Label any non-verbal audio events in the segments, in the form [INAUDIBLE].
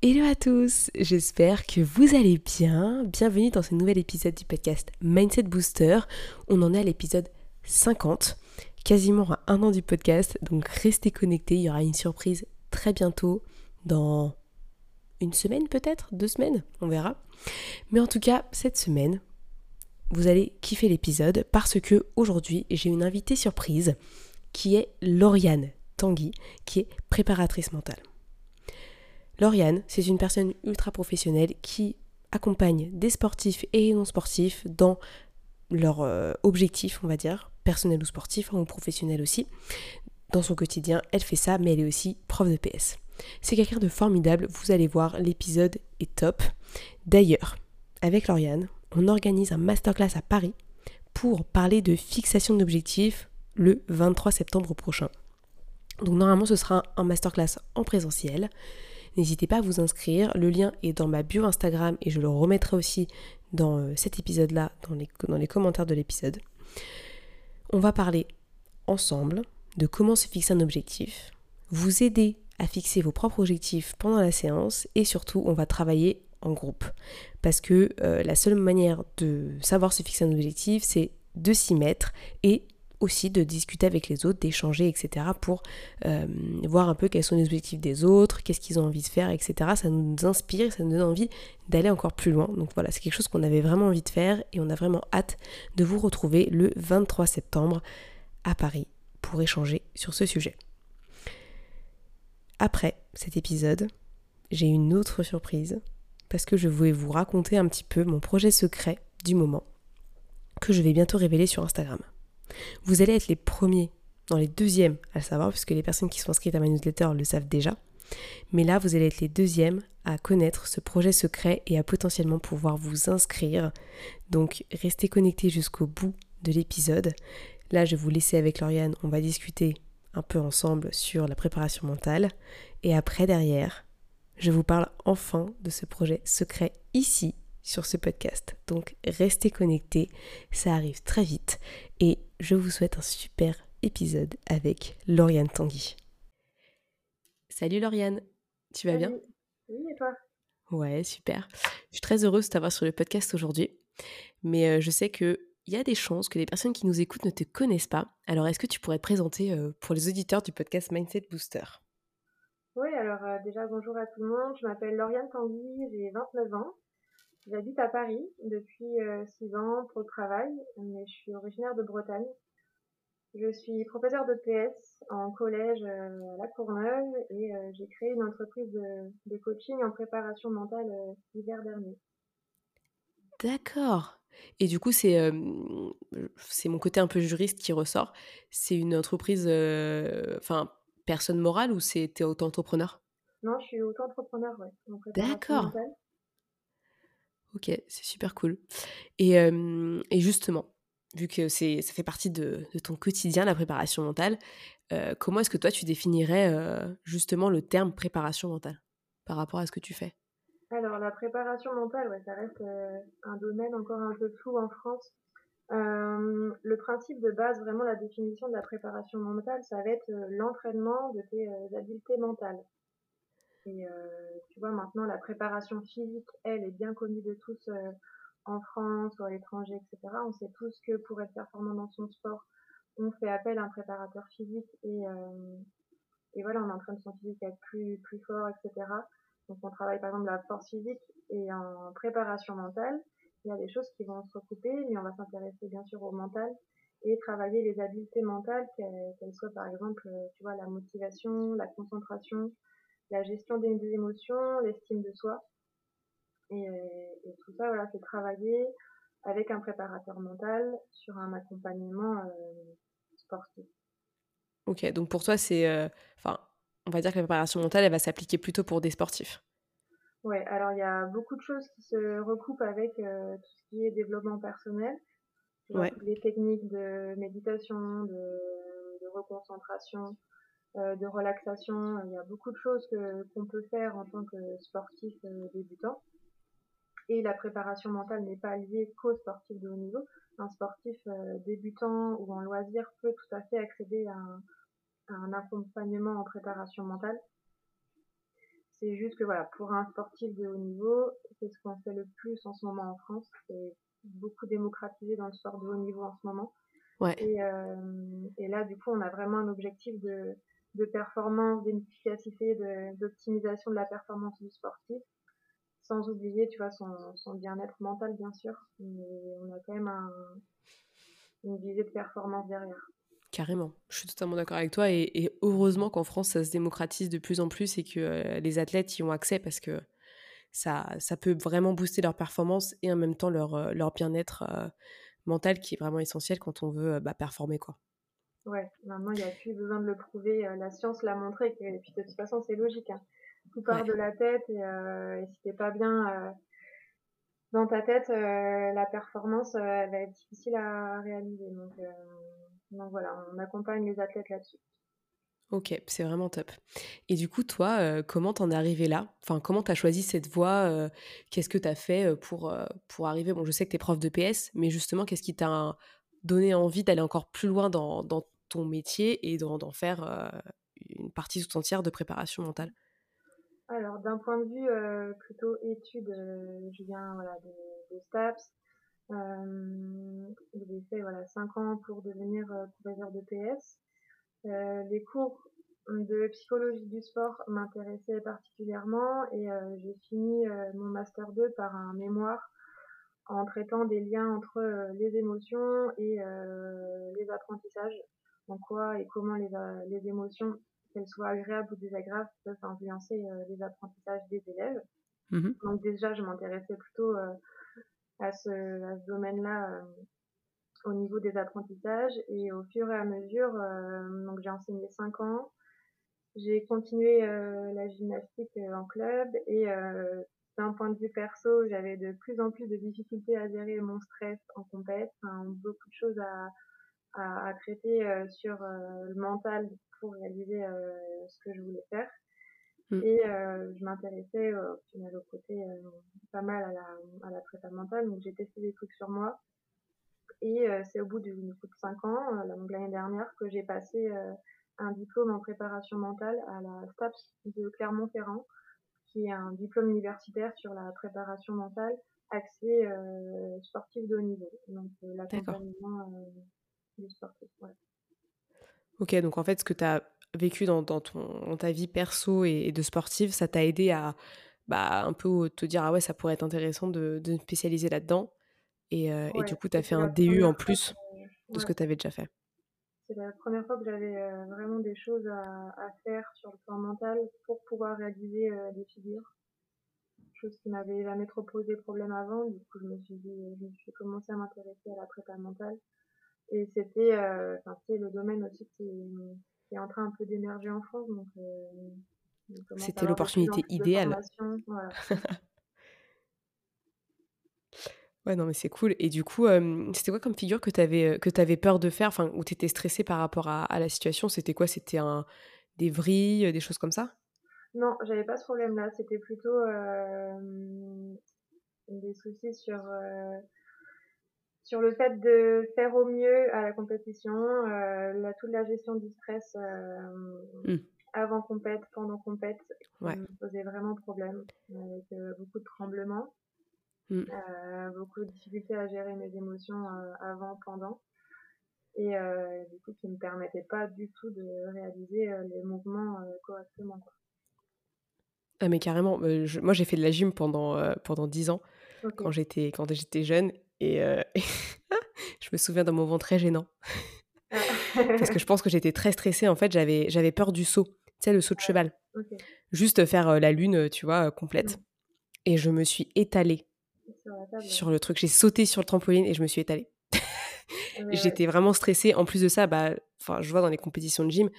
Hello à tous, j'espère que vous allez bien. Bienvenue dans ce nouvel épisode du podcast Mindset Booster. On en est à l'épisode 50, quasiment à un an du podcast, donc restez connectés, il y aura une surprise très bientôt, dans une semaine peut-être, deux semaines, on verra. Mais en tout cas, cette semaine, vous allez kiffer l'épisode parce que aujourd'hui, j'ai une invitée surprise qui est Lauriane Tanguy, qui est préparatrice mentale. Lauriane, c'est une personne ultra professionnelle qui accompagne des sportifs et non sportifs dans leur euh, objectif, on va dire, personnel ou sportif, ou professionnel aussi. Dans son quotidien, elle fait ça, mais elle est aussi prof de PS. C'est quelqu'un de formidable, vous allez voir, l'épisode est top. D'ailleurs, avec Lauriane, on organise un masterclass à Paris pour parler de fixation d'objectifs le 23 septembre prochain. Donc normalement ce sera un masterclass en présentiel. N'hésitez pas à vous inscrire. Le lien est dans ma bio Instagram et je le remettrai aussi dans euh, cet épisode-là, dans les, commentaires de l'épisode. On va parler ensemble de comment se fixer un objectif, vous aider à fixer vos propres objectifs pendant la séance et surtout on va travailler en groupe. Parce que euh, la seule manière de savoir se fixer un objectif, c'est de s'y mettre et aussi de discuter avec les autres, d'échanger, etc. pour euh, voir un peu quels sont les objectifs des autres, qu'est-ce qu'ils ont envie de faire, etc. Ça nous inspire, ça nous donne envie d'aller encore plus loin. Donc voilà, c'est quelque chose qu'on avait vraiment envie de faire et on a vraiment hâte de vous retrouver le 23 septembre à Paris pour échanger sur ce sujet. Après cet épisode, j'ai une autre surprise parce que je voulais vous raconter un petit peu mon projet secret du moment que je vais bientôt révéler sur Instagram. Vous allez être les premiers, dans les deuxièmes à le savoir, puisque les personnes qui sont inscrites à ma newsletter le savent déjà. Mais là, vous allez être les deuxièmes à connaître ce projet secret et à potentiellement pouvoir vous inscrire. Donc, restez connectés jusqu'au bout de l'épisode. Là, je vais vous laisser avec Lauriane. On va discuter un peu ensemble sur la préparation mentale. Et après, derrière, je vous parle enfin de ce projet secret ici sur ce podcast. Donc restez connectés, ça arrive très vite et je vous souhaite un super épisode avec Lauriane Tanguy. Salut Lauriane, tu vas bien? Oui, et toi? Ouais, super. Je suis très heureuse de t'avoir sur le podcast aujourd'hui, mais euh, je sais qu'il y a des chances que les personnes qui nous écoutent ne te connaissent pas. Alors est-ce que tu pourrais te présenter euh, pour les auditeurs du podcast Mindset Booster? Oui, alors euh, déjà bonjour à tout le monde, je m'appelle Lauriane Tanguy, j'ai 29 ans. J'habite à Paris depuis 6 euh, ans pour le travail, mais je suis originaire de Bretagne. Je suis professeure de PS en collège euh, à La Courneuve et euh, j'ai créé une entreprise de, coaching en préparation mentale l'hiver dernier. D'accord. Et du coup, c'est c'est mon côté un peu juriste qui ressort. C'est une entreprise, enfin, personne morale ou c'est auto-entrepreneur? Non, je suis auto-entrepreneur, ouais. D'accord. Ok, c'est super cool. Et, et, justement, vu que ça fait partie de, ton quotidien, la préparation mentale, euh, comment est-ce que toi tu définirais euh, justement le terme préparation mentale par rapport à ce que tu fais? Alors la préparation mentale, ça reste euh, un domaine encore un peu flou en France. le principe de base, vraiment la définition de la préparation mentale, ça va être l'entraînement de tes habiletés mentales. Et euh, tu vois, maintenant, la préparation physique, elle, est bien connue de tous euh, en France ou à l'étranger, etc. On sait tous que pour être performant dans son sport, on fait appel à un préparateur physique et, euh, et voilà, on entraîne son physique à être plus, plus fort, etc. Donc on travaille par exemple la force physique et en préparation mentale. Il y a des choses qui vont se recouper, mais on va s'intéresser bien sûr au mental et travailler les habiletés mentales, qu'elles soient par exemple, tu vois, la motivation, la concentration, la gestion des, émotions, l'estime de soi. Et, tout ça, voilà, c'est travailler avec un préparateur mental sur un accompagnement euh, sportif. Ok, donc pour toi, c'est. Euh, enfin, on va dire que la préparation mentale, elle va s'appliquer plutôt pour des sportifs. Ouais, alors il y a beaucoup de choses qui se recoupent avec euh, tout ce qui est développement personnel. Ouais. Les techniques de méditation, de, de reconcentration, de relaxation. Il y a beaucoup de choses que qu'on peut faire en tant que sportif euh, débutant. Et la préparation mentale n'est pas liée qu'aux sportifs de haut niveau. Un sportif euh, débutant ou en loisir peut tout à fait accéder à un, à un accompagnement en préparation mentale. C'est juste que voilà, pour un sportif de haut niveau, c'est ce qu'on fait le plus en ce moment en France. C'est beaucoup démocratisé dans le sport de haut niveau en ce moment. Ouais. Et, euh, et là, du coup, on a vraiment un objectif de, de performance, d'efficacité, d'optimisation de, la performance du sportif, sans oublier, tu vois, son, bien-être mental, bien sûr. Mais on a quand même un, une visée de performance derrière. Carrément, je suis totalement d'accord avec toi et, heureusement qu'en France ça se démocratise de plus en plus et que euh, les athlètes y ont accès parce que ça, peut vraiment booster leur performance et en même temps leur, euh, bien-être euh, mental qui est vraiment essentiel quand on veut bah, performer quoi. Ouais, maintenant il n'y a plus besoin de le prouver, la science l'a montré et puis de toute façon c'est logique. Hein. Tout part de la tête et, et si t'es pas bien dans ta tête, la performance elle va être difficile à réaliser. Donc donc voilà, on accompagne les athlètes là-dessus. Ok, c'est vraiment top. Et du coup, toi, euh, comment t'en es arrivé là? Enfin, comment t'as choisi cette voie euh, Qu'est-ce que t'as fait euh, pour, pour arriver? Bon, je sais que t'es prof de PS, mais justement, qu'est-ce qui t'a donné envie d'aller encore plus loin dans, dans ton métier et d'en faire une partie tout entière de préparation mentale? Alors, d'un point de vue plutôt études, je viens voilà, de, STAPS, j'ai fait voilà, 5 ans pour devenir professeur de PS. Les cours de psychologie du sport m'intéressaient particulièrement et j'ai fini mon master 2 par un mémoire en traitant des liens entre les émotions et les apprentissages. En quoi et comment les, les émotions, qu'elles soient agréables ou désagréables, peuvent influencer les apprentissages des élèves. Mmh Donc déjà, je m'intéressais plutôt à ce, à ce domaine-là euh, au niveau des apprentissages. Et au fur et à mesure, euh, donc j'ai enseigné 5 ans, j'ai continué euh, la gymnastique en club. Et d'un point de vue perso, j'avais de plus en plus de difficultés à gérer mon stress en compète, beaucoup de choses à, à, à traiter sur le mental pour réaliser ce que je voulais faire. Mm. Et euh, je m'intéressais euh, au final au côté euh, pas mal à la, à la prépa mentale, donc j'ai testé des trucs sur moi. Et c'est au bout de, de 5 ans, l'année dernière, que j'ai passé un diplôme en préparation mentale à la STAPS de Clermont-Ferrand, qui est un diplôme universitaire sur la préparation mentale axé euh, sportif de haut niveau, donc l'accompagnement Ouais. Ok, donc en fait, ce que tu as vécu dans, dans, ton, ta vie perso et, de sportive, ça t'a aidé à bah, un peu te dire ah ouais, ça pourrait être intéressant de, de me spécialiser là-dedans. Et, euh, et, du coup, tu as fait un DU en plus de ce que tu avais déjà fait. C'est la première fois que j'avais euh, vraiment des choses à, à, faire sur le plan mental pour pouvoir réaliser euh, des figures. Chose qui m'avait jamais trop posé problème avant. Du coup, je me suis dit, je me suis commencé à m'intéresser à la prépa mentale. Et c'était, enfin, c'est le domaine aussi qui, qui est en train un peu d'émerger en France. Donc, euh, C'était l'opportunité idéale. [LAUGHS] ouais, non, mais c'est cool. Et du coup, euh, c'était quoi comme figure que tu avais, euh, que avais peur de faire, enfin, où tu étais stressée par rapport à, à la situation? C'était quoi? C'était un, des vrilles, des choses comme ça? Non, j'avais pas ce problème-là. C'était plutôt des soucis sur sur le fait de faire au mieux à la compétition, euh, la, toute la gestion du stress euh, mm. avant compète, pendant compète, ouais. me posait vraiment problème, avec euh, beaucoup de tremblements, mm. euh, beaucoup de difficultés à gérer mes émotions euh, avant, pendant, et du coup qui me permettait pas du tout de réaliser les mouvements correctement. Quoi. Ah mais carrément, je, moi j'ai fait de la gym pendant pendant 10 ans okay. quand j'étais quand j'étais jeune et, euh, [LAUGHS] je me souviens d'un moment très gênant. Ah. Parce que je pense que j'étais très stressée. En fait, j'avais, j'avais peur du saut. Tu sais, le saut de cheval. Juste faire euh, la lune, tu vois, complète. Mmh. Et je me suis étalée sur, le truc. J'ai sauté sur le trampoline et je me suis étalée. [LAUGHS] J'étais vraiment stressée. En plus de ça, bah, je vois dans les compétitions de gym,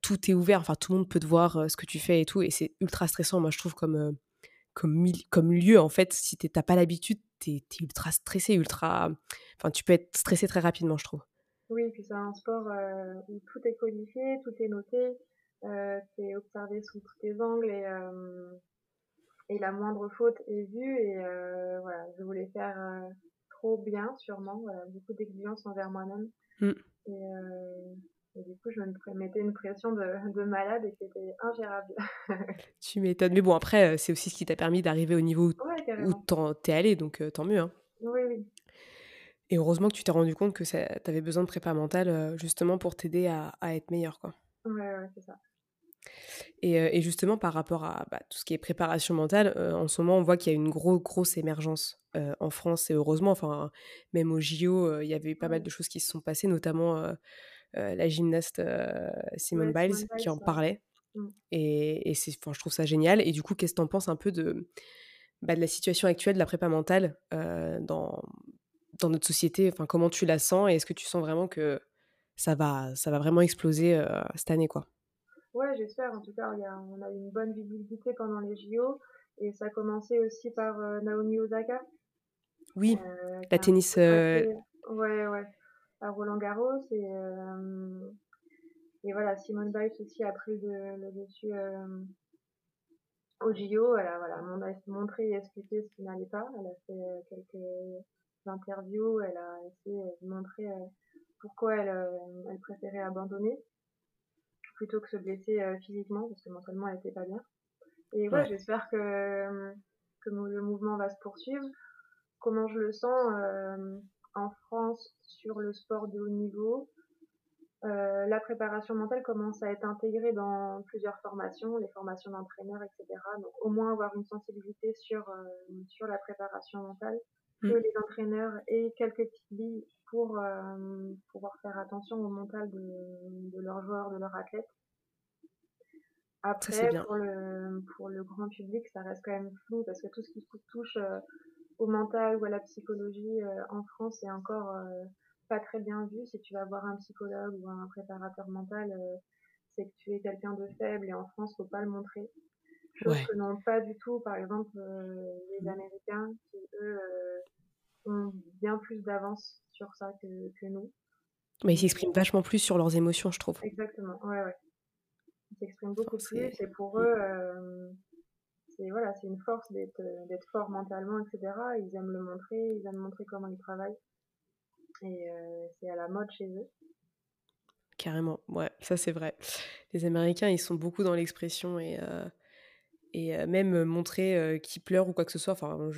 tout est ouvert, enfin tout le monde peut te voir ce que tu fais et tout, et c'est ultra stressant, moi je trouve comme, comme, comme lieu en fait, si t'as pas l'habitude, t'es es ultra stressé, ultra, enfin tu peux être stressé très rapidement je trouve. Oui, puis c'est un sport où tout est codifié, tout est noté, euh, c'est observé sous tous tes angles et, et la moindre faute est vue et voilà, je voulais faire trop bien sûrement, beaucoup d'exigences envers moi-même. Mmh. Et, et du coup, je me mettais une pression de, de malade et qui était ingérable. [LAUGHS] tu m'étonnes. Mais bon, après, euh, c'est aussi ce qui t'a permis d'arriver au niveau où t'es allé, donc euh, tant mieux. Hein. Oui, oui. Et heureusement que tu t'es rendu compte que t'avais besoin de prépa mentale euh, justement pour t'aider à, à, être meilleur. Quoi. Ouais, ouais, c'est ça. Et, et, justement, par rapport à bah, tout ce qui est préparation mentale, en ce moment, on voit qu'il y a une grosse, grosse émergence en France, et heureusement, enfin, même au JO, il y avait eu pas mal de choses qui se sont passées, notamment la gymnaste euh, Simone Biles qui en parlait. Mmh. Et, et c'est, je trouve ça génial. Et du coup, qu'est-ce que tu en penses un peu de, bah, de la situation actuelle de la prépa mentale euh, dans, dans notre société? Enfin, comment tu la sens et est-ce que tu sens vraiment que ça va, ça va vraiment exploser cette année, quoi? Ouais, j'espère. En tout cas, y a, on a eu une bonne visibilité pendant les JO et ça a commencé aussi par Naomi Osaka. Oui, la tennis. Ouais, ouais à Roland Garros et euh, et voilà Simone Biles aussi a pris le, dessus euh, au JO elle a voilà montré et expliqué ce qui n'allait pas. Elle a fait euh, quelques interviews. Elle a essayé de montrer pourquoi elle, elle préférait abandonner plutôt que se blesser physiquement parce que mentalement elle était pas bien. Et ouais, j'espère que que le mouvement va se poursuivre. Comment je le sens en France sur le sport de haut niveau. Euh, la préparation mentale commence à être intégrée dans plusieurs formations, les formations d'entraîneurs, etc. Donc au moins avoir une sensibilité sur, euh, sur la préparation mentale, que mm. les entraîneurs aient quelques petites billes pour euh, pouvoir faire attention au mental de, de leurs joueurs, de leurs athlètes. Après, pour le, pour le grand public, ça reste quand même flou parce que tout ce qui touche au mental ou à la psychologie euh, en France c'est encore euh, pas très bien vu. Si tu vas voir un psychologue ou un préparateur mental, euh, c'est que tu es quelqu'un de faible et en France faut pas le montrer. Chose que n'ont pas du tout, par exemple, les Américains qui eux ont bien plus d'avance sur ça que, que nous. Mais ils s'expriment vachement plus sur leurs émotions, je trouve. Exactement, ouais, ouais. Ils s'expriment beaucoup plus et pour eux, c'est voilà, c'est une force d'être euh, d'être fort mentalement, etc. Ils aiment le montrer, ils aiment montrer comment ils travaillent. Et euh, c'est à la mode chez eux. Carrément, ouais, ça c'est vrai. Les Américains, ils sont beaucoup dans l'expression et, euh, et même montrer qu'ils pleurent ou quoi que ce soit. Enfin,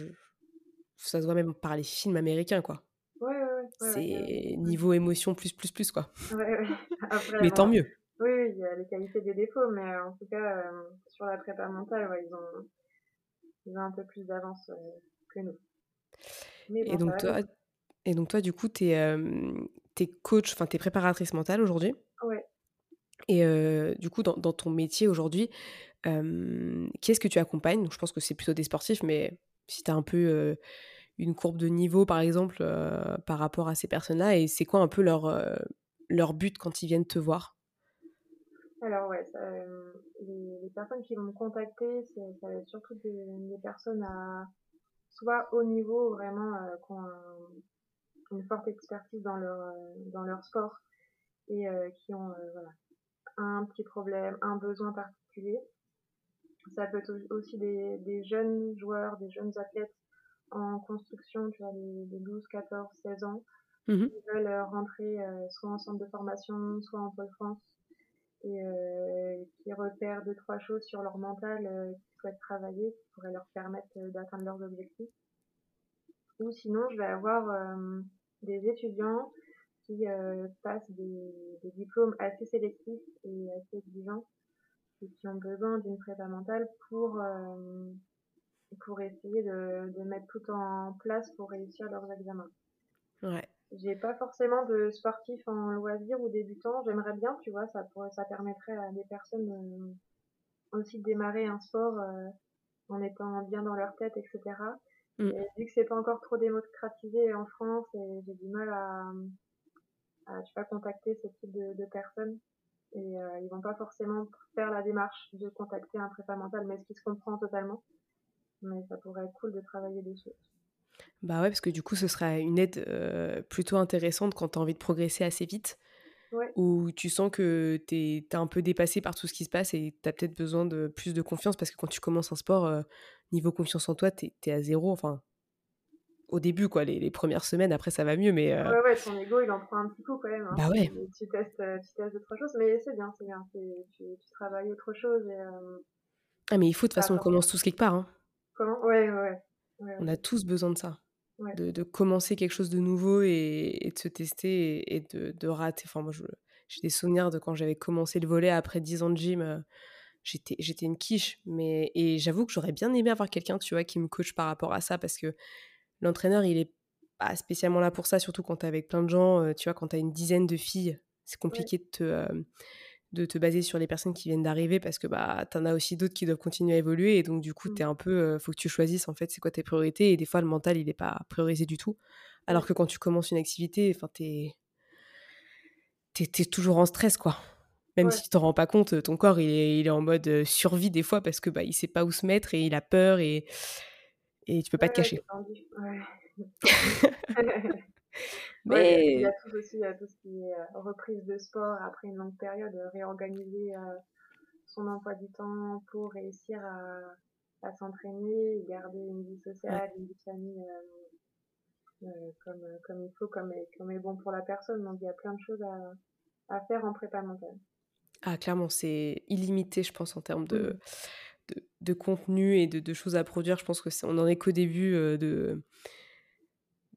ça se voit même par les films américains, quoi. Ouais, ouais, ouais. c'est niveau émotion plus, plus, plus, quoi. Ouais, ouais. [LAUGHS] mais tant mieux. Oui, il y a les qualités et les défauts, mais euh, en tout cas, euh, sur la prépa mentale, ouais, ils, ont, ils ont un peu plus d'avance euh, que nous. et, donc toi, et donc toi, du coup, tu es, es, coach, enfin, tu es préparatrice mentale aujourd'hui Ouais. Et du coup, dans, dans ton métier aujourd'hui, qui est-ce que tu accompagnes? Donc, Je pense que c'est plutôt des sportifs, mais si tu as un peu une courbe de niveau, par exemple, par rapport à ces personnes-là, et c'est quoi un peu leur, leur but quand ils viennent te voir? Alors ouais, euh, les, personnes qui vont me contacter, ça va être surtout des, personnes à soit haut niveau, vraiment euh, qui ont une forte expertise dans leur euh, dans leur sport et qui ont voilà, un petit problème, un besoin particulier. Ça peut être aussi des, des jeunes joueurs, des jeunes athlètes en construction, tu vois, des, 12, 14, 16 ans, mmh qui veulent rentrer soit en centre de formation, soit en Pôle France et euh, qui repèrent deux trois choses sur leur mental euh, qu'ils souhaitent travailler qui pourraient leur permettre euh, d'atteindre leurs objectifs ou sinon je vais avoir des étudiants qui passent des, des, diplômes assez sélectifs et assez exigeants et qui ont besoin d'une prépa mentale pour pour essayer de, de mettre tout en place pour réussir leurs examens. Ouais. J'ai pas forcément de sportifs en loisir ou débutants. J'aimerais bien, tu vois, ça pourrait, ça permettrait à des personnes euh, aussi de démarrer un sport euh, en étant bien dans leur tête, etc. Mm. Et vu que c'est pas encore trop démocratisé en France, et j'ai du mal à, à, je sais pas, contacter ce type de, de personnes. et euh, ils vont pas forcément faire la démarche de contacter un prépa mental, mais ce qui se comprend totalement. Mais ça pourrait être cool de travailler dessus. Bah ouais, parce que du coup, ce sera une aide euh, plutôt intéressante quand tu as envie de progresser assez vite. Ouais. Où tu sens que tu es, un peu dépassé par tout ce qui se passe et tu as peut-être besoin de plus de confiance parce que quand tu commences un sport, euh, niveau confiance en toi, tu es, à zéro. Enfin, au début, quoi, les, les, premières semaines, après ça va mieux. Mais, euh Ouais, ouais, ton ego, il en prend un petit coup quand même. Hein. Bah ouais. Tu, testes, tu testes autre chose, mais c'est bien, c'est bien. Tu, tu, travailles autre chose. Et, Ah, mais il faut, de toute façon, on commence tous quelque part. Hein. Comment? Ouais, ouais, ouais, On a tous besoin de ça. De, de, commencer quelque chose de nouveau et, et de se tester et, de, de, rater. Enfin, moi, j'ai des souvenirs de quand j'avais commencé le volet après 10 ans de gym. j'étais, j'étais une quiche. Mais, et j'avoue que j'aurais bien aimé avoir quelqu'un, tu vois, qui me coach par rapport à ça parce que l'entraîneur, il est pas spécialement là pour ça, surtout quand tu es avec plein de gens. tu vois, quand tu as une dizaine de filles, c'est compliqué de te de te baser sur les personnes qui viennent d'arriver parce que bah en as aussi d'autres qui doivent continuer à évoluer et donc du coup mmh. tu es un peu euh, faut que tu choisisses en fait c'est quoi tes priorités et des fois le mental il n'est pas priorisé du tout. Alors que quand tu commences une activité t'es es, toujours en stress quoi. Même si tu t'en rends pas compte ton corps il est, il est en mode euh, survie des fois parce que bah il sait pas où se mettre et il a peur et et tu peux pas te cacher [LAUGHS] [LAUGHS] [LAUGHS] [LAUGHS] Mais... il y a tout aussi, tout ce qui est euh, reprise de sport après une longue période, réorganiser euh, son emploi du temps pour réussir à, à s'entraîner, garder une vie sociale, une vie de famille euh, comme, comme il faut, comme est, comme est bon pour la personne. Donc il y a plein de choses à, à faire en prépa mentale. Ah, clairement, c'est illimité, je pense, en termes de, de, de, contenu et de, de, choses à produire. Je pense que on en est qu'au début de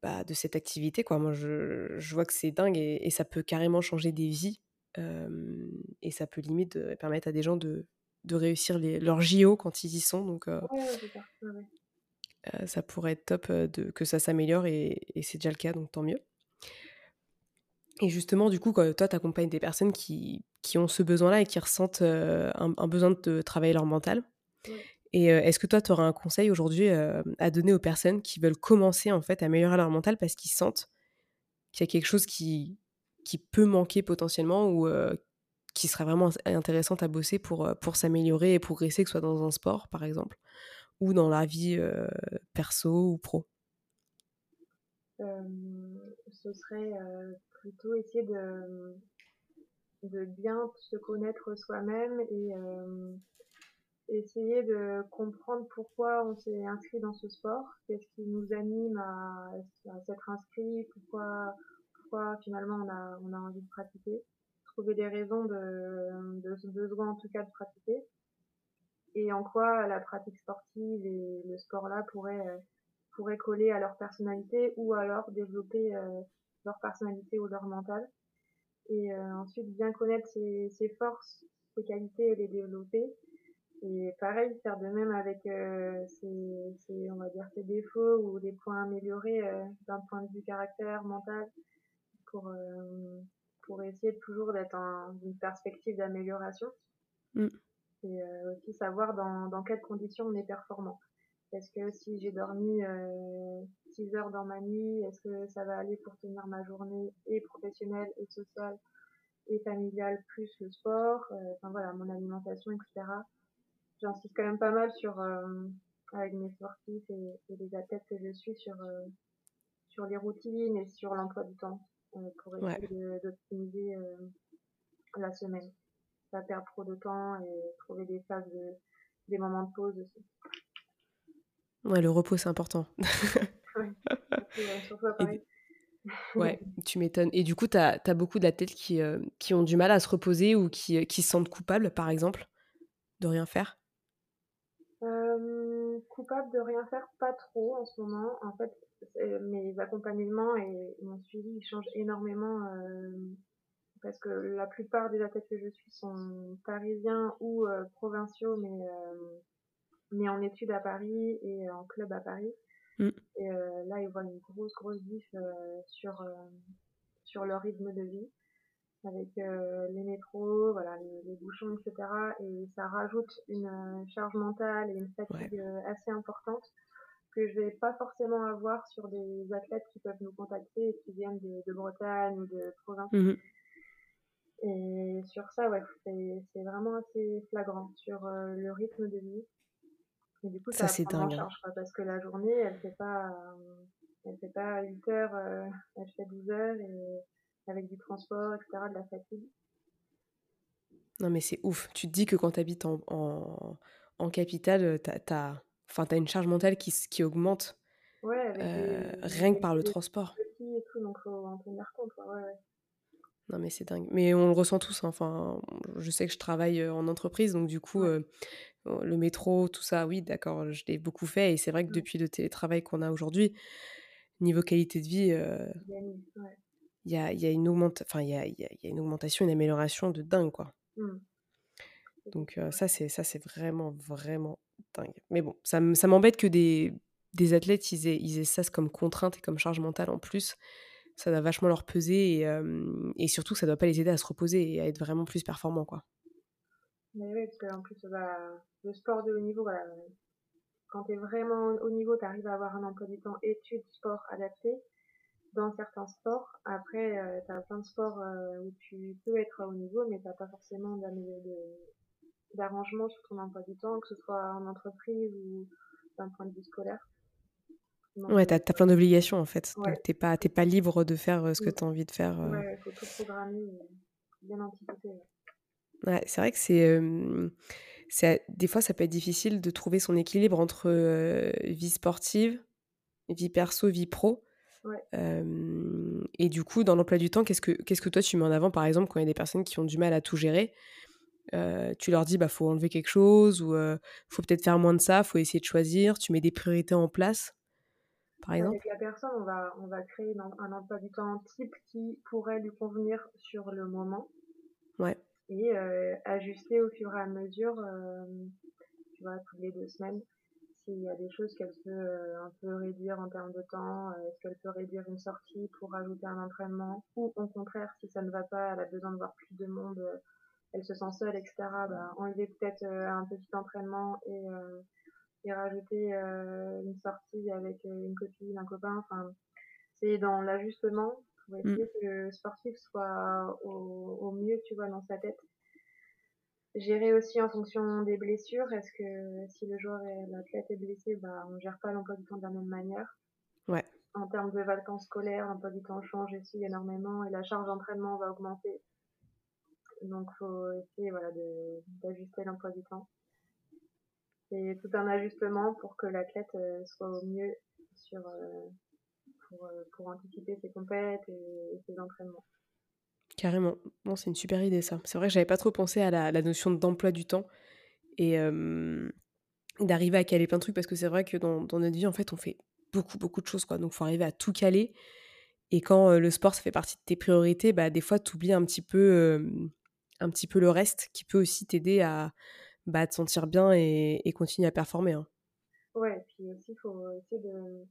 bah, de cette activité. Quoi. Moi, je, je vois que c'est dingue et, ça peut carrément changer des vies. et ça peut limite permettre à des gens de, de réussir les, leurs JO quand ils y sont. Donc, ça pourrait être top de, que ça s'améliore et, et c'est déjà le cas, donc tant mieux. Et justement, du coup, quand toi, tu accompagnes des personnes qui, qui, ont ce besoin-là et qui ressentent un, un, besoin de travailler leur mental. Et est-ce que toi, tu auras un conseil aujourd'hui à donner aux personnes qui veulent commencer en fait à améliorer leur mental parce qu'ils sentent qu'il y a quelque chose qui, qui peut manquer potentiellement ou qui serait vraiment intéressant à bosser pour, pour s'améliorer et progresser, que ce soit dans un sport par exemple ou dans la vie perso ou pro? Ce serait plutôt essayer de, de bien se connaître soi-même et essayer de comprendre pourquoi on s'est inscrit dans ce sport, qu'est-ce qui nous anime à, s'être inscrit, pourquoi, pourquoi finalement on a, on a envie de pratiquer, trouver des raisons de, de ce besoin en tout cas de pratiquer, et en quoi la pratique sportive et le sport-là pourraient, pourraient coller à leur personnalité ou alors développer euh, leur personnalité ou leur mental. Et euh, ensuite bien connaître ses, ses forces, ses qualités et les développer et pareil, faire de même avec euh, ses, on va dire, ses défauts ou des points améliorés euh, d'un point de vue caractère, mental, pour, euh, pour essayer toujours d'être dans une perspective d'amélioration. Mm. Et euh, aussi savoir dans, dans quelles conditions on est performant. Est-ce que si j'ai dormi 6 heures dans ma nuit, est-ce que ça va aller pour tenir ma journée et professionnelle et sociale et familiale plus le sport, enfin voilà, mon alimentation, etc j'insiste quand même pas mal sur euh, avec mes sportifs et, les athlètes que je suis sur euh, sur les routines et sur l'emploi du temps euh, pour essayer d'optimiser la semaine. Pas perdre trop de temps et trouver des phases de, des moments de pause aussi. Ouais le repos c'est important. [LAUGHS] Ouais, surtout, Paris. Ouais, tu m'étonnes. Et du coup, tu as, as, beaucoup d'athlètes qui, qui ont du mal à se reposer ou qui, qui se sentent coupables, par exemple, de rien faire? euh, coupable de rien faire, pas trop en ce moment. En fait, mes accompagnements et mon suivi ils changent énormément euh, parce que la plupart des athlètes que je suis sont parisiens ou euh, provinciaux, mais euh, mais en études à Paris et en club à Paris. Mm. Et là, ils voient une grosse grosse diff sur sur leur rythme de vie avec euh, les métros, voilà, les, bouchons, etc. Et ça rajoute une euh, charge mentale et une fatigue euh, assez importante que je vais pas forcément avoir sur des athlètes qui peuvent nous contacter et qui viennent de, Bretagne ou de province. Mmh Et sur ça, ouais, c'est vraiment assez flagrant sur le rythme de vie. Et du coup, ça, ça c'est dingue. Hein. Charge, parce que la journée, elle fait pas, elle fait pas 8 heures, elle fait 12 heures et avec du transport, etc., de la fatigue. Non, mais c'est ouf. Tu te dis que quand tu habites en, en, en capitale, tu as, enfin, as une charge mentale qui, qui augmente ouais, euh, rien que par le transport. Et tout, donc faut en tenir compte. Ouais, ouais. Non, mais c'est dingue. Mais on le ressent tous. Hein. Enfin, je sais que je travaille euh, en entreprise, donc du coup, euh, le métro, tout ça, oui, d'accord, je l'ai beaucoup fait. Et c'est vrai que depuis le télétravail qu'on a aujourd'hui, niveau qualité de vie, il y, a, y, a, une enfin, il y a, y a une augmentation, une amélioration de dingue, quoi. Mmh. Donc ça, c'est ça c'est vraiment, vraiment dingue. Mais bon, ça m'embête que des, des athlètes, ils aient, ils aient ça comme contrainte et comme charge mentale en plus. Ça doit vachement leur peser et, et surtout, ça doit pas les aider à se reposer et à être vraiment plus performants, quoi. Mais oui, parce qu'en plus, bah, le sport de haut niveau, quand tu es vraiment au niveau, tu arrives à avoir un emploi du temps études, sport adapté dans certains sports. Après, euh, tu as plein de sports euh, où tu peux être à haut niveau, mais tu pas forcément d'arrangement sur ton emploi du temps, que ce soit en entreprise ou d'un point de vue scolaire. ouais, tu as, plein d'obligations en fait. Donc, tu n'es pas, pas libre de faire euh, ce que tu as envie de faire. Ouais, il faut tout programmer, bien anticiper. Ouais, c'est vrai que c'est. c'est des fois, ça peut être difficile de trouver son équilibre entre vie sportive, vie perso, vie pro et du coup, dans l'emploi du temps, qu'est-ce que, qu'est-ce que toi tu mets en avant, par exemple, quand il y a des personnes qui ont du mal à tout gérer? Tu leur dis, bah faut enlever quelque chose, ou faut peut-être faire moins de ça, faut essayer de choisir, tu mets des priorités en place, par exemple? Avec la personne, on va, on va créer un emploi du temps type qui pourrait lui convenir sur le moment. Ouais. Et ajuster au fur et à mesure, tu vois, toutes les deux semaines s'il y a des choses qu'elle peut euh, un peu réduire en termes de temps, euh, est-ce qu'elle peut réduire une sortie pour ajouter un entraînement, ou au contraire, si ça ne va pas, elle a besoin de voir plus de monde, euh, elle se sent seule, etc., bah, enlever peut-être un petit entraînement et, et rajouter une sortie avec une copine, un copain, enfin, c'est dans l'ajustement pour mm. essayer que le sportif soit au, au mieux, tu vois, dans sa tête gérer aussi en fonction des blessures. Est-ce que si le joueur et l'athlète est blessé, bah, on gère pas l'emploi du temps de la même manière? Ouais. En termes de vacances scolaires, l'emploi du temps change aussi énormément et la charge d'entraînement va augmenter. Donc, faut essayer voilà, d'ajuster l'emploi du temps. C'est tout un ajustement pour que l'athlète euh, soit au mieux sur, euh, pour, euh, pour anticiper ses compètes et ses entraînements. Carrément. C'est une super idée ça. C'est vrai que j'avais pas trop pensé à la, notion d'emploi du temps et d'arriver à caler plein de trucs parce que c'est vrai que dans, notre vie, en fait, on fait beaucoup, beaucoup de choses quoi. Donc, faut arriver à tout caler. Et quand le sport, fait partie de tes priorités, bah, des fois, tu oublies un petit peu, un petit peu le reste qui peut aussi t'aider à, bah, te sentir bien et, continuer à performer. Hein. Ouais, et puis aussi, il faut essayer de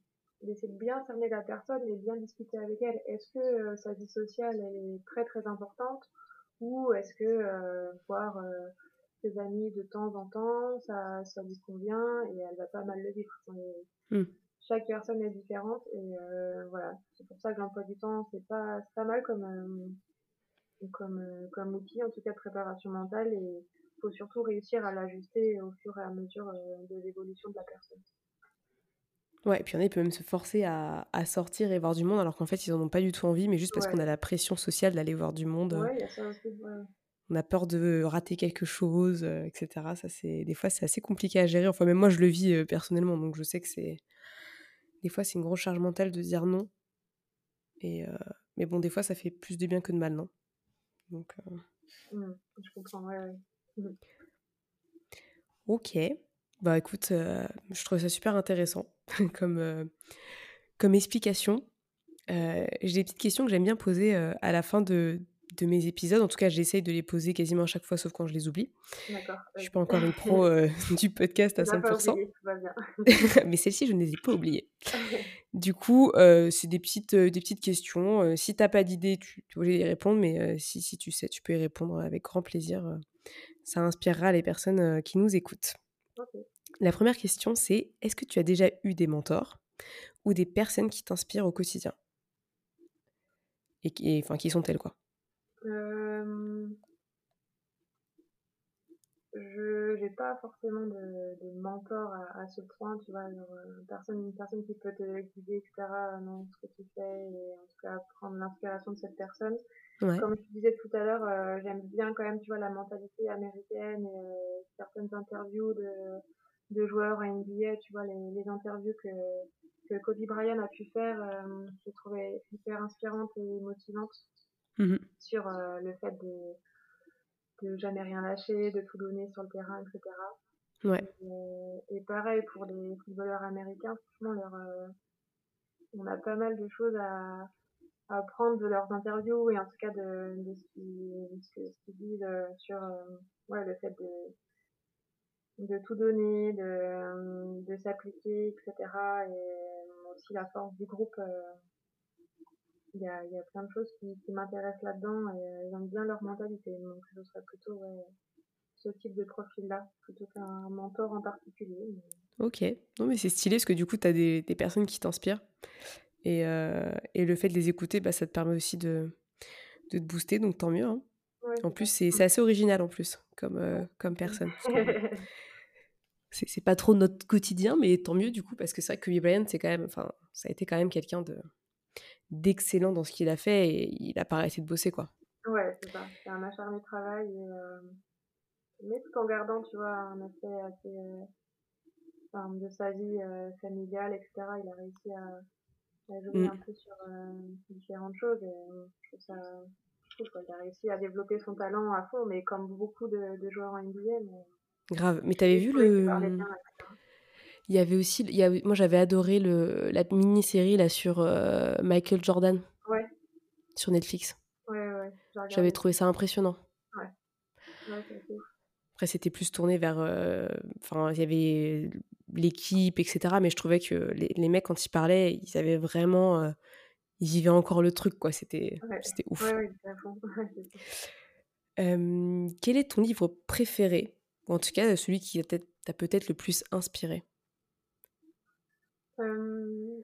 d'essayer de bien cerner la personne et bien discuter avec elle. Est-ce que euh, sa vie sociale est très très importante ou est-ce que euh, voir euh, ses amis de temps en temps, ça, ça lui convient et elle va pas mal le vivre. Hmm. Chaque personne est différente et voilà. C'est pour ça que l'emploi du temps, c'est pas, pas mal comme, comme, comme outil, en tout cas de préparation mentale et faut surtout réussir à l'ajuster au fur et à mesure de l'évolution de la personne. Ouais, et puis il y en a, ils peuvent même se forcer à, à, sortir et voir du monde, alors qu'en fait, ils en ont pas du tout envie, mais juste parce qu'on a la pression sociale d'aller voir du monde. Ouais, il y a ça aussi, On a peur de rater quelque chose, euh, etc. Ça, c'est des fois, c'est assez compliqué à gérer. Enfin, même moi, je le vis euh, personnellement, donc je sais que c'est des fois, c'est une grosse charge mentale de dire non. Et euh, mais bon, des fois, ça fait plus de bien que de mal, non Donc. Mmh, je comprends. Ouais, ouais. Mmh. Ok. Bah écoute, je trouve ça super intéressant [LAUGHS] comme, comme explication. J'ai des petites questions que j'aime bien poser à la fin de, de mes épisodes. En tout cas, j'essaye de les poser quasiment à chaque fois, sauf quand je les oublie. D'accord. Je suis pas encore une pro [LAUGHS] [LAUGHS] du podcast à 100%. Mais celles-ci, je ne les ai pas oubliées. du coup, c'est des petites, des petites questions. si tu n'as pas d'idée, tu, tu y répondre. Mais si, si tu sais, tu peux y répondre avec grand plaisir. ça inspirera les personnes qui nous écoutent. La première question, c'est est-ce que tu as déjà eu des mentors ou des personnes qui t'inspirent au quotidien? Et, qui, enfin, qui sont-elles quoi euh, je n'ai pas forcément de, de mentor à, à, ce point, tu vois, genre, une, personne, une personne qui peut te guider, etc., dans ce que tu fais, et en tout cas prendre l'inspiration de cette personne. Ouais. Comme je disais tout à l'heure, euh, j'aime bien quand même, tu vois, la mentalité américaine et euh, certaines interviews de, de joueurs NBA, tu vois, les, les interviews que, que Kobe Bryant a pu faire, euh, je trouvais hyper inspirantes et motivantes mmh sur euh, le fait de de jamais rien lâcher, de tout donner sur le terrain, etc. Ouais. Et, et pareil pour les footballeurs américains, franchement, leur, euh, on a pas mal de choses à, à apprendre de leurs interviews et en tout cas de, de ce qu'ils disent euh, sur euh, ouais, le fait de, de tout donner, de, de s'appliquer, etc. Et aussi la force du groupe il y a, y a plein de choses qui, qui m'intéressent là-dedans et j'aime bien leur mentalité. Donc ce serait plutôt ouais, ce type de profil-là, plutôt qu'un mentor en particulier. Ok, non mais c'est stylé parce que du coup tu as des, des, personnes qui t'inspirent et, euh, et, le fait de les écouter, bah, ça te permet aussi de, de te booster, donc tant mieux. Hein. Ouais, en plus, c'est assez original en plus comme, euh, comme personne. [LAUGHS] c'est pas trop notre quotidien, mais tant mieux du coup, parce que c'est vrai que Kobe Bryant, c'est quand même, enfin, ça a été quand même quelqu'un de, d'excellent dans ce qu'il a fait et il a pas arrêté de bosser quoi. Ouais, c'est ça. C'est un acharné travail et euh... mais tout en gardant, tu vois, un aspect assez euh... enfin, de sa vie euh, familiale, etc. Il a réussi à, à jouer mmh. un peu sur différentes choses et je trouve ça je trouve qu'il a réussi à développer son talent à fond, mais comme beaucoup de, de joueurs en NBA. Mais... Grave. Mais t'avais vu le. Il y avait aussi, il y a, moi j'avais adoré le, la mini-série là sur euh, Michael Jordan. Ouais. Sur Netflix. Ouais, ouais. J'avais trouvé ça impressionnant. Ouais. ouais Après, c'était plus tourné vers. euh, Enfin, il y avait l'équipe, etc. Mais je trouvais que les, les, mecs, quand ils parlaient, ils avaient vraiment. euh, ils vivaient encore le truc, quoi. C'était Ouais. c'était ouf. Ouais, ouais. Euh, [LAUGHS] quel est ton livre préféré? Ou en tout cas, celui qui t'a peut-être le plus inspiré? Euh,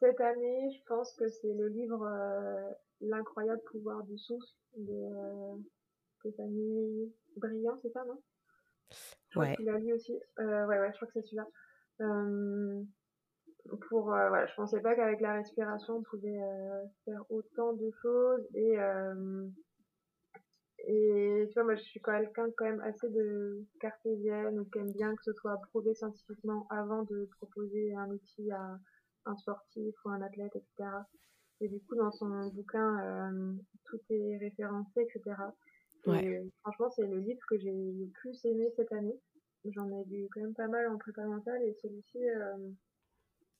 cette année, je pense que c'est le livre euh, L'incroyable pouvoir du souffle de euh, Stéphanie Briand, c'est ça, non? Ouais. Tu l'as lu aussi. Euh, ouais, ouais, je crois que c'est celui-là. Euh, pour, euh, voilà, je pensais pas qu'avec la respiration, on pouvait euh, faire autant de choses et euh, et tu vois, moi, je suis quelqu'un quand même assez de cartésienne, qui aime bien que ce soit prouvé scientifiquement avant de proposer un outil à un sportif ou un athlète, etc. Et du coup, dans son bouquin, euh, tout est référencé, etc. Ouais. Et franchement, c'est le livre que j'ai le plus aimé cette année. J'en ai lu quand même pas mal en prépa mentale et celui-ci, euh,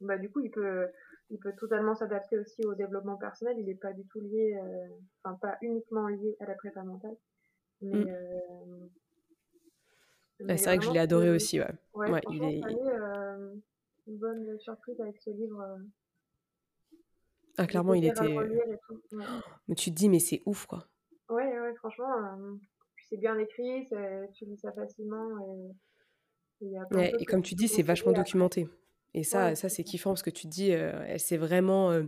bah, du coup, il peut, il peut totalement s'adapter aussi au développement personnel. Il n'est pas du tout lié, euh, enfin pas uniquement lié à la prépa mentale. Mais, Mm. euh, mais c'est vrai que je l'ai adoré c'est- aussi, ouais. ouais, Ouais, il est euh, une bonne surprise avec ce livre. euh, ah, clairement, il était. Ouais, [GASPS] Mais tu te dis, mais c'est ouf, quoi. ouais, ouais, franchement, euh, c'est bien écrit, tu lis ça facilement et y a Ouais, comme tu dis, c'est vachement documenté. Et ça, Ouais, ça c'est kiffant parce que tu te dis, euh, elle s'est vraiment euh,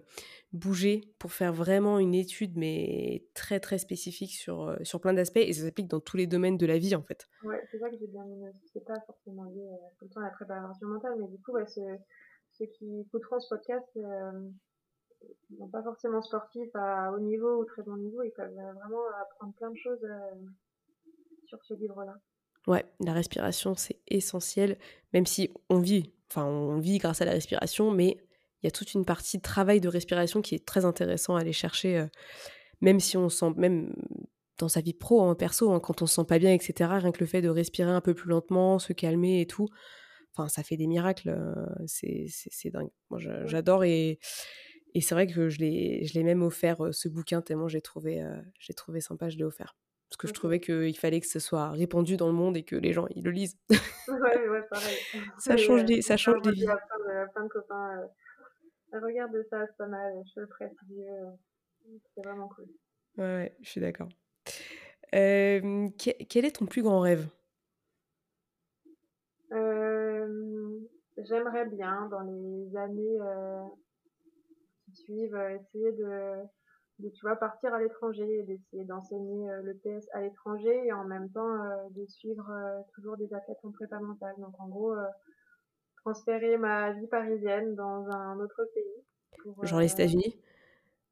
bougée pour faire vraiment une étude, mais très très spécifique sur, euh, sur plein d'aspects et ça s'applique dans tous les domaines de la vie en fait. Ouais, c'est ça que j'ai bien aimé aussi. C'est pas forcément lié tout le temps à la préparation mentale, mais du coup, ouais, ceux, ceux qui écouteront ce podcast, sont pas forcément sportifs à haut niveau ou très bon niveau, ils peuvent vraiment apprendre plein de choses sur ce livre-là. Ouais, la respiration c'est essentiel, même si on vit, enfin on vit grâce à la respiration, mais il y a toute une partie de travail de respiration qui est très intéressant à aller chercher, euh, même si on sent, même dans sa vie pro, hein, perso, hein, quand on se sent pas bien, etc., rien que le fait de respirer un peu plus lentement, se calmer et tout, enfin ça fait des miracles, euh, c'est dingue. Moi j'adore et, et c'est vrai que je l'ai même offert euh, ce bouquin tellement j'ai trouvé, j'ai trouvé sympa, je l'ai offert. Parce que je trouvais qu'il fallait que ce soit répandu dans le monde et que les gens ils le lisent. Ouais, ouais, pareil. [LAUGHS] Ça Et, change euh, des, ça change des vies. plein de, copains. Euh, regarde ça, c'est pas mal, je le veux. C'est vraiment cool. Ouais, ouais, je suis d'accord. Euh, que- quel est ton plus grand rêve? Euh, J'aimerais bien, dans les années euh, qui suivent, euh, essayer de, de tu vois partir à l'étranger, d'essayer d'enseigner le PS à l'étranger et en même temps de suivre toujours des athlètes en prépa mentale. Donc en gros transférer ma vie parisienne dans un autre pays. Genre les États-Unis?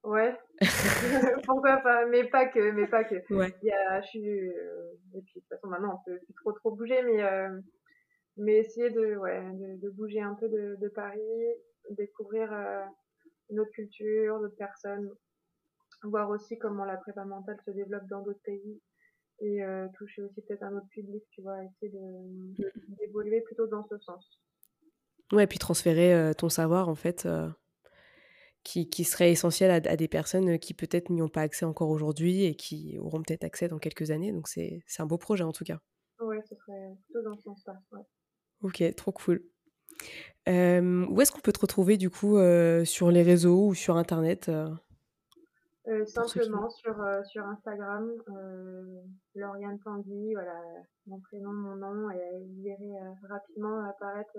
Ouais, [LAUGHS] pourquoi pas, mais pas que, mais pas que. Ouais. Il y a, je suis, euh, et puis de toute façon maintenant on peut plus trop trop bouger, mais euh, mais essayer de ouais de, de, bouger un peu de, de Paris, découvrir euh, une autre culture, d'autres personnes, voir aussi comment la prépa mentale se développe dans d'autres pays et euh, toucher aussi peut-être un autre public, tu vois, essayer de mm. d'évoluer plutôt dans ce sens. Ouais, puis transférer euh, ton savoir en fait qui, qui serait essentiel à, des personnes qui peut-être n'y ont pas accès encore aujourd'hui et qui auront peut-être accès dans quelques années. Donc c'est un beau projet en tout cas. Ouais, ce serait plutôt dans ce sens-là. Ok, trop cool. Euh, où est-ce qu'on peut te retrouver du coup euh, sur les réseaux ou sur internet euh, Simplement sur, sur Instagram, Lauriane Tanguy, voilà, mon prénom, mon nom, et vous verrez rapidement apparaître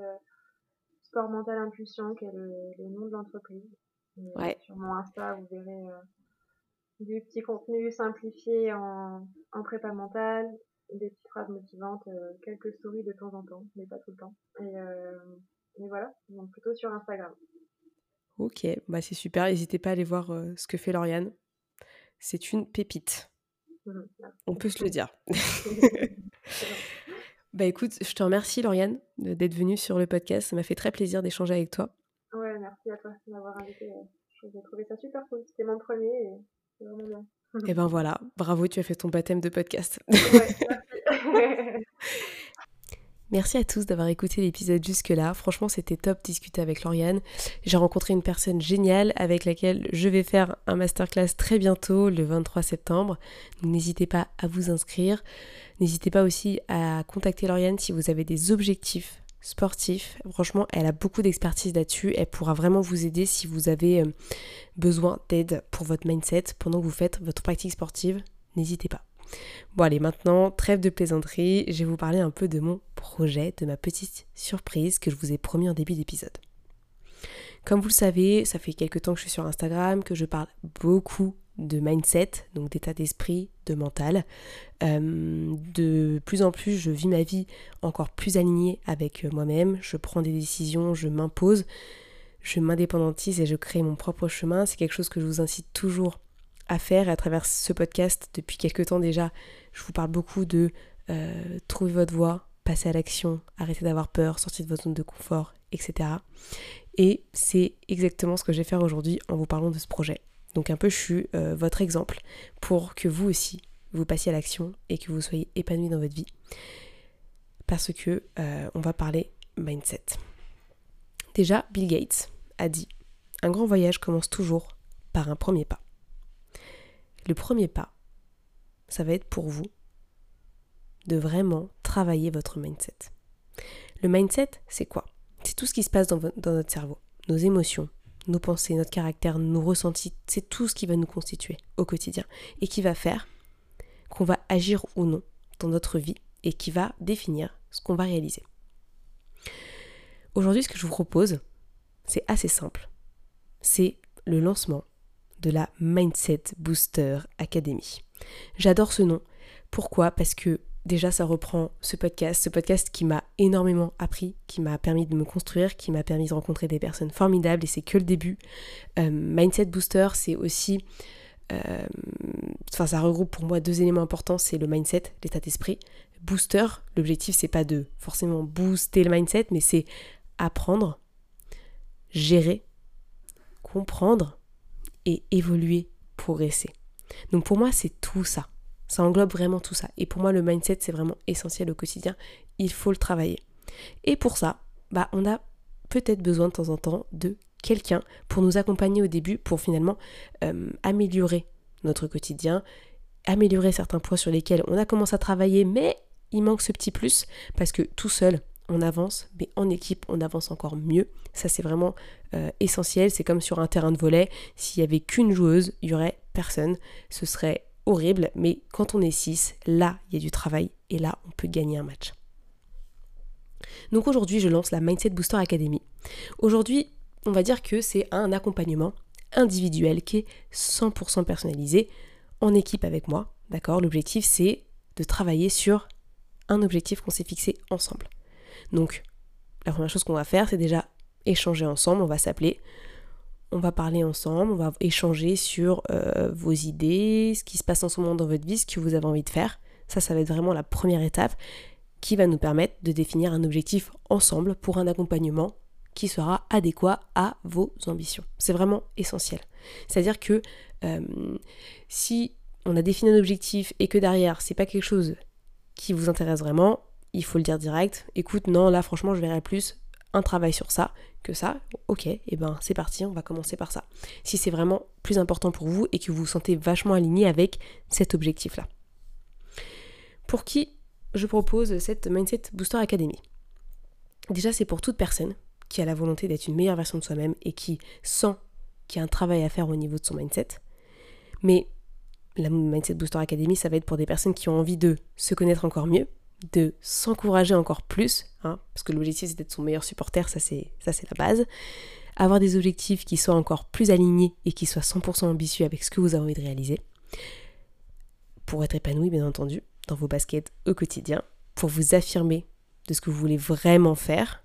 Sport Mental Impulsion, qui est le nom de l'entreprise. Ouais. Sur mon Insta, vous verrez euh, du petit contenu simplifié en, en prépa mentale, des petites phrases motivantes, euh, quelques stories de temps en temps, mais pas tout le temps. Et, euh, et voilà, donc plutôt sur Instagram. Ok, bah c'est super. N'hésitez pas à aller voir ce que fait Lauriane. C'est une pépite. Mhm, On peut se le dire. [LAUGHS] bah écoute, je te remercie Lauriane d'être venue sur le podcast. Ça m'a fait très plaisir d'échanger avec toi. Ouais, merci à toi de m'avoir invité. J'ai trouvé ça super cool. C'était mon premier et c'est vraiment bien. Et eh ben voilà, bravo, tu as fait ton baptême de podcast. Ouais, merci. [LAUGHS] [LAUGHS] à tous d'avoir écouté l'épisode jusque-là. Franchement, c'était top discuter avec Lauriane. J'ai rencontré une personne géniale avec laquelle je vais faire un masterclass très bientôt, le 23 septembre. n'hésitez pas à vous inscrire. N'hésitez pas aussi à contacter Lauriane si vous avez des objectifs sportif. Franchement, elle a beaucoup d'expertise là-dessus. Elle pourra vraiment vous aider si vous avez euh, besoin d'aide pour votre mindset pendant que vous faites votre pratique sportive. N'hésitez pas. Bon allez, maintenant, trêve de plaisanterie, je vais vous parler un peu de mon projet, de ma petite surprise que je vous ai promis en début d'épisode. Comme vous le savez, ça fait quelques temps que je suis sur Instagram, que je parle beaucoup de mindset, donc d'état d'esprit, de mental. Euh, de plus en plus, je vis ma vie encore plus alignée avec moi-même. Je prends des décisions, je m'impose, je m'indépendantise et je crée mon propre chemin. C'est quelque chose que je vous incite toujours à faire. À travers ce podcast, depuis quelques temps déjà, je vous parle beaucoup de euh, trouver votre voie, passer à l'action, arrêter d'avoir peur, sortir de votre zone de confort, etc. Et c'est exactement ce que je vais faire aujourd'hui en vous parlant de ce projet. Donc un peu je suis euh, votre exemple pour que vous aussi vous passiez à l'action et que vous soyez épanoui dans votre vie. Parce que euh, on va parler mindset. Déjà, Bill Gates a dit un grand voyage commence toujours par un premier pas. Le premier pas, ça va être pour vous de vraiment travailler votre mindset. Le mindset, c'est quoi? C'est tout ce qui se passe dans, notre cerveau, nos émotions, nos pensées, notre caractère, nos ressentis, c'est tout ce qui va nous constituer au quotidien et qui va faire qu'on va agir ou non dans notre vie et qui va définir ce qu'on va réaliser. Aujourd'hui, ce que je vous propose, c'est assez simple. C'est le lancement de la Mindset Booster Academy. J'adore ce nom. Pourquoi? Parce que déjà ça reprend ce podcast, ce podcast qui m'a énormément appris, qui m'a permis de me construire, qui m'a permis de rencontrer des personnes formidables et c'est que le début. Euh, Mindset Booster, c'est aussi... Euh, enfin, ça regroupe pour moi deux éléments importants, c'est le mindset, l'état d'esprit. Booster, l'objectif c'est pas de forcément booster le mindset, mais c'est apprendre, gérer, comprendre et évoluer, progresser. Donc pour moi c'est tout ça. Ça englobe vraiment tout ça. Et pour moi, le mindset, c'est vraiment essentiel au quotidien. Il faut le travailler. Et pour ça, bah, on a peut-être besoin de temps en temps de quelqu'un pour nous accompagner au début, pour finalement euh, améliorer notre quotidien, améliorer certains points sur lesquels on a commencé à travailler, mais il manque ce petit plus, parce que tout seul, on avance, mais en équipe, on avance encore mieux. Ça, c'est vraiment euh, essentiel. C'est comme sur un terrain de volet. S'il n'y avait qu'une joueuse, il n'y aurait personne. Ce serait horrible, mais quand on est 6, là, il y a du travail et là, on peut gagner un match. Donc aujourd'hui, je lance la Mindset Booster Academy. Aujourd'hui, on va dire que c'est un accompagnement individuel qui est 100% personnalisé en équipe avec moi. D'accord? L'objectif c'est de travailler sur un objectif qu'on s'est fixé ensemble. Donc, la première chose qu'on va faire, c'est déjà échanger ensemble, on va s'appeler, on va parler ensemble, on va échanger sur euh, vos idées, ce qui se passe en ce moment dans votre vie, ce que vous avez envie de faire. Ça, ça va être vraiment la première étape qui va nous permettre de définir un objectif ensemble pour un accompagnement qui sera adéquat à vos ambitions. C'est vraiment essentiel. C'est-à-dire que euh, si on a défini un objectif et que derrière c'est pas quelque chose qui vous intéresse vraiment, il faut le dire direct. Écoute, non, là franchement je verrai plus un travail sur ça que ça. Ok, et eh ben c'est parti, on va commencer par ça. Si c'est vraiment plus important pour vous et que vous vous sentez vachement aligné avec cet objectif-là. Pour qui je propose cette Mindset Booster Academy? Déjà, c'est pour toute personne qui a la volonté d'être une meilleure version de soi-même et qui sent qu'il y a un travail à faire au niveau de son mindset. Mais la Mindset Booster Academy, ça va être pour des personnes qui ont envie de se connaître encore mieux, de s'encourager encore plus, hein, parce que l'objectif c'est d'être son meilleur supporter, ça c'est ça c'est la base. Avoir des objectifs qui soient encore plus alignés et qui soient 100% ambitieux avec ce que vous avez envie de réaliser. Pour être épanoui, bien entendu, dans vos baskets au quotidien, pour vous affirmer de ce que vous voulez vraiment faire,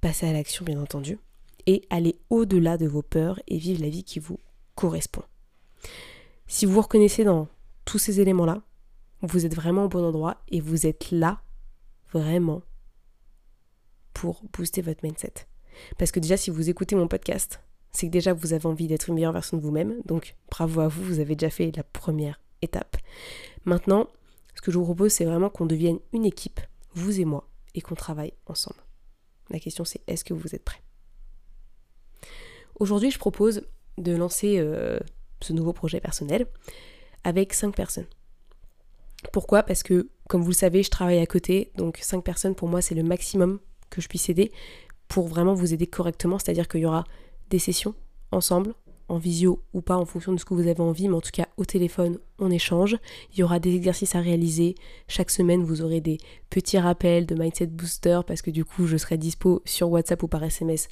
passer à l'action bien entendu, et aller au-delà de vos peurs et vivre la vie qui vous correspond. Si vous vous reconnaissez dans tous ces éléments-là, vous êtes vraiment au bon endroit et vous êtes là vraiment pour booster votre mindset. Parce que déjà, si vous écoutez mon podcast, c'est que déjà vous avez envie d'être une meilleure version de vous-même. Donc bravo à vous, vous avez déjà fait la première étape. Maintenant, ce que je vous propose, c'est vraiment qu'on devienne une équipe, vous et moi, et qu'on travaille ensemble. La question c'est est-ce que vous êtes prêt Aujourd'hui, je propose de lancer euh, ce nouveau projet personnel avec 5 personnes. Pourquoi? Parce que, comme vous le savez, je travaille à côté, donc 5 personnes pour moi c'est le maximum que je puisse aider pour vraiment vous aider correctement, c'est-à-dire qu'il y aura des sessions ensemble, en visio ou pas en fonction de ce que vous avez envie, mais en tout cas au téléphone, on échange. Il y aura des exercices à réaliser. Chaque semaine, vous aurez des petits rappels de Mindset Booster parce que du coup, je serai dispo sur WhatsApp ou par SMS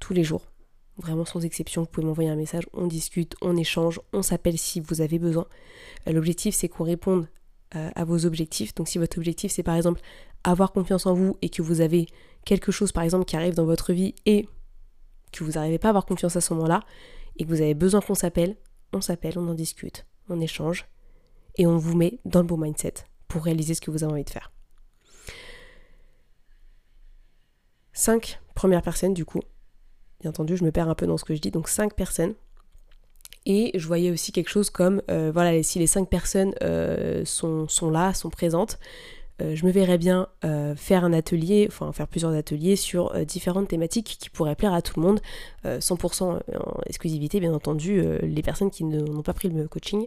tous les jours. Vraiment sans exception, vous pouvez m'envoyer un message, on discute, on échange, on s'appelle si vous avez besoin. Euh, l'objectif, c'est qu'on réponde euh, à vos objectifs. Donc si votre objectif, c'est par exemple avoir confiance en vous et que vous avez quelque chose, par exemple, qui arrive dans votre vie et que vous n'arrivez pas à avoir confiance à ce moment-là, et que vous avez besoin qu'on s'appelle, on s'appelle, on en discute, on échange et on vous met dans le bon mindset pour réaliser ce que vous avez envie de faire. Cinq premières personnes du coup. Bien entendu, je me perds un peu dans ce que je dis, donc cinq personnes. Et je voyais aussi quelque chose comme, euh, voilà, si les cinq personnes euh, sont, sont là, sont présentes, euh, je me verrais bien faire un atelier, enfin faire plusieurs ateliers sur différentes thématiques qui pourraient plaire à tout le monde, 100% en exclusivité bien entendu, les personnes qui n'ont pas pris le coaching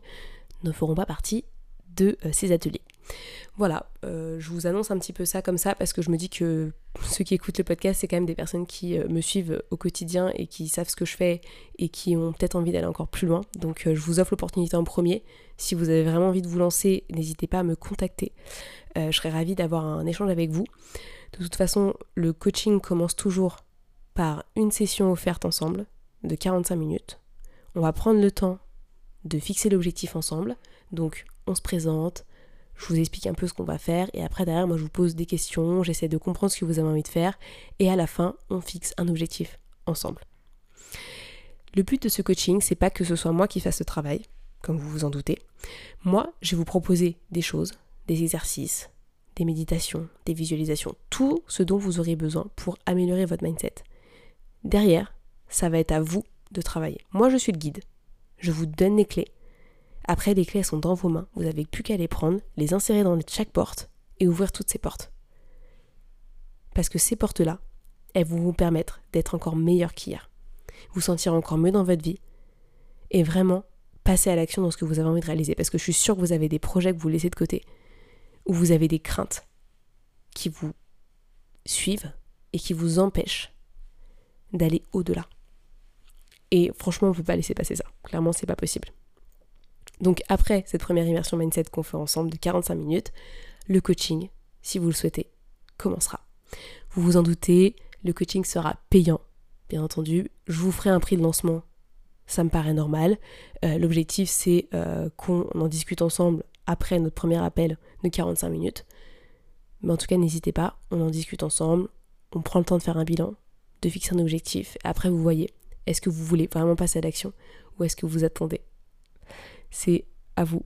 ne feront pas partie de ces ateliers. Voilà, euh, je vous annonce un petit peu ça comme ça parce que je me dis que ceux qui écoutent le podcast, c'est quand même des personnes qui euh, me suivent au quotidien et qui savent ce que je fais et qui ont peut-être envie d'aller encore plus loin. Donc euh, je vous offre l'opportunité en premier. Si vous avez vraiment envie de vous lancer, n'hésitez pas à me contacter. je serais ravie d'avoir un échange avec vous. De toute façon, le coaching commence toujours par une session offerte ensemble de 45 minutes. On va prendre le temps de fixer l'objectif ensemble. Donc on se présente, je vous explique un peu ce qu'on va faire et après derrière moi je vous pose des questions, j'essaie de comprendre ce que vous avez envie de faire et à la fin on fixe un objectif ensemble. Le but de ce coaching, c'est pas que ce soit moi qui fasse ce travail, comme vous vous en doutez. Moi, je vais vous proposer des choses, des exercices, des méditations, des visualisations, tout ce dont vous aurez besoin pour améliorer votre mindset. Derrière, ça va être à vous de travailler. Moi, je suis le guide. Je vous donne les clés. Après, les clés sont dans vos mains. Vous n'avez plus qu'à les prendre, les insérer dans chaque porte et ouvrir toutes ces portes. Parce que ces portes-là, elles vont vous permettre d'être encore meilleur qu'hier. Vous sentir encore mieux dans votre vie et vraiment passer à l'action dans ce que vous avez envie de réaliser. Parce que je suis sûre que vous avez des projets que vous laissez de côté ou vous avez des craintes qui vous suivent et qui vous empêchent d'aller au-delà. Et franchement, on ne peut pas laisser passer ça. Clairement, c'est pas possible. Donc après cette première immersion mindset qu'on fait ensemble de 45 minutes, le coaching, si vous le souhaitez, commencera. Vous vous en doutez, le coaching sera payant, bien entendu. Je vous ferai un prix de lancement ça me paraît normal. Euh, l'objectif, c'est euh, qu'on en discute ensemble après notre premier appel de 45 minutes. Mais en tout cas, n'hésitez pas, on en discute ensemble, on prend le temps de faire un bilan, de fixer un objectif. Après, vous voyez, est-ce que vous voulez vraiment passer à l'action ou est-ce que vous attendez? C'est à vous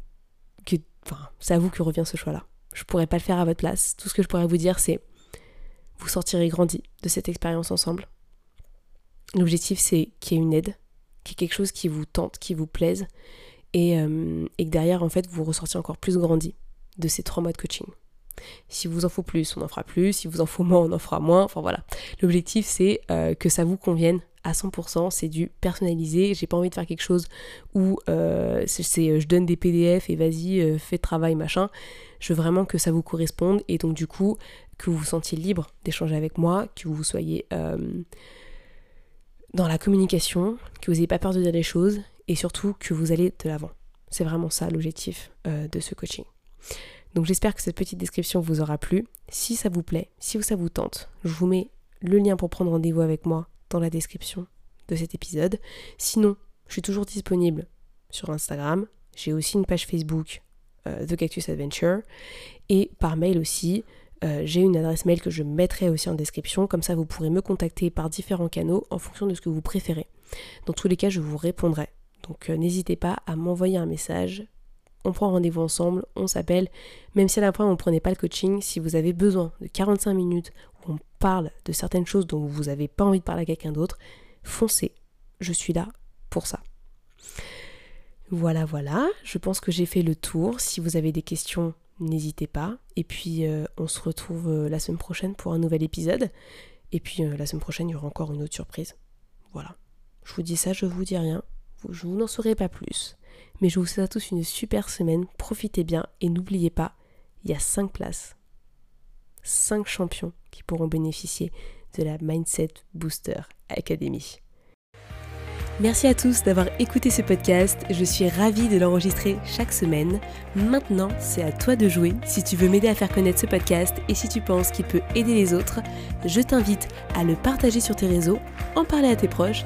que, enfin, c'est à vous que revient ce choix-là. Je pourrais pas le faire à votre place. Tout ce que je pourrais vous dire, c'est vous sortirez grandi de cette expérience ensemble. L'objectif, c'est qu'il y ait une aide, qu'il y ait quelque chose qui vous tente, qui vous plaise, et, euh, et que derrière, en fait, vous ressortiez encore plus grandi de ces trois mois de coaching. Si vous en faut plus, on en fera plus. Si vous en faut moins, on en fera moins. Enfin voilà. L'objectif, c'est euh, que ça vous convienne à 100%. C'est du personnalisé. J'ai pas envie de faire quelque chose où euh, c'est euh, je donne des PDF et vas-y, fais travail, machin. Je veux vraiment que ça vous corresponde et donc du coup, que vous vous sentiez libre d'échanger avec moi, que vous soyez dans la communication, que vous n'ayez pas peur de dire les choses et surtout que vous allez de l'avant. C'est vraiment ça l'objectif de ce coaching. Donc j'espère que cette petite description vous aura plu. Si ça vous plaît, si ça vous tente, je vous mets le lien pour prendre rendez-vous avec moi dans la description de cet épisode. Sinon, je suis toujours disponible sur Instagram. J'ai aussi une page Facebook, euh, The Cactus Adventure. Et par mail aussi, euh, j'ai une adresse mail que je mettrai aussi en description. Comme ça, vous pourrez me contacter par différents canaux en fonction de ce que vous préférez. Dans tous les cas, je vous répondrai. Donc euh, n'hésitez pas à m'envoyer un message on prend rendez-vous ensemble, on s'appelle. Même si à la fin on ne prenait pas le coaching, si vous avez besoin de 45 minutes où on parle de certaines choses dont vous n'avez pas envie de parler à quelqu'un d'autre, foncez. Je suis là pour ça. Voilà, voilà. Je pense que j'ai fait le tour. Si vous avez des questions, n'hésitez pas. Et puis euh, on se retrouve euh, la semaine prochaine pour un nouvel épisode. Et puis euh, la semaine prochaine, il y aura encore une autre surprise. Voilà. Je vous dis ça, je vous dis rien. Je vous n'en saurai pas plus. Mais je vous souhaite à tous une super semaine, profitez bien et n'oubliez pas, il y a 5 places. 5 champions qui pourront bénéficier de la Mindset Booster Academy. Merci à tous d'avoir écouté ce podcast. Je suis ravie de l'enregistrer chaque semaine. Maintenant, c'est à toi de jouer. Si tu veux m'aider à faire connaître ce podcast et si tu penses qu'il peut aider les autres, je t'invite à le partager sur tes réseaux, en parler à tes proches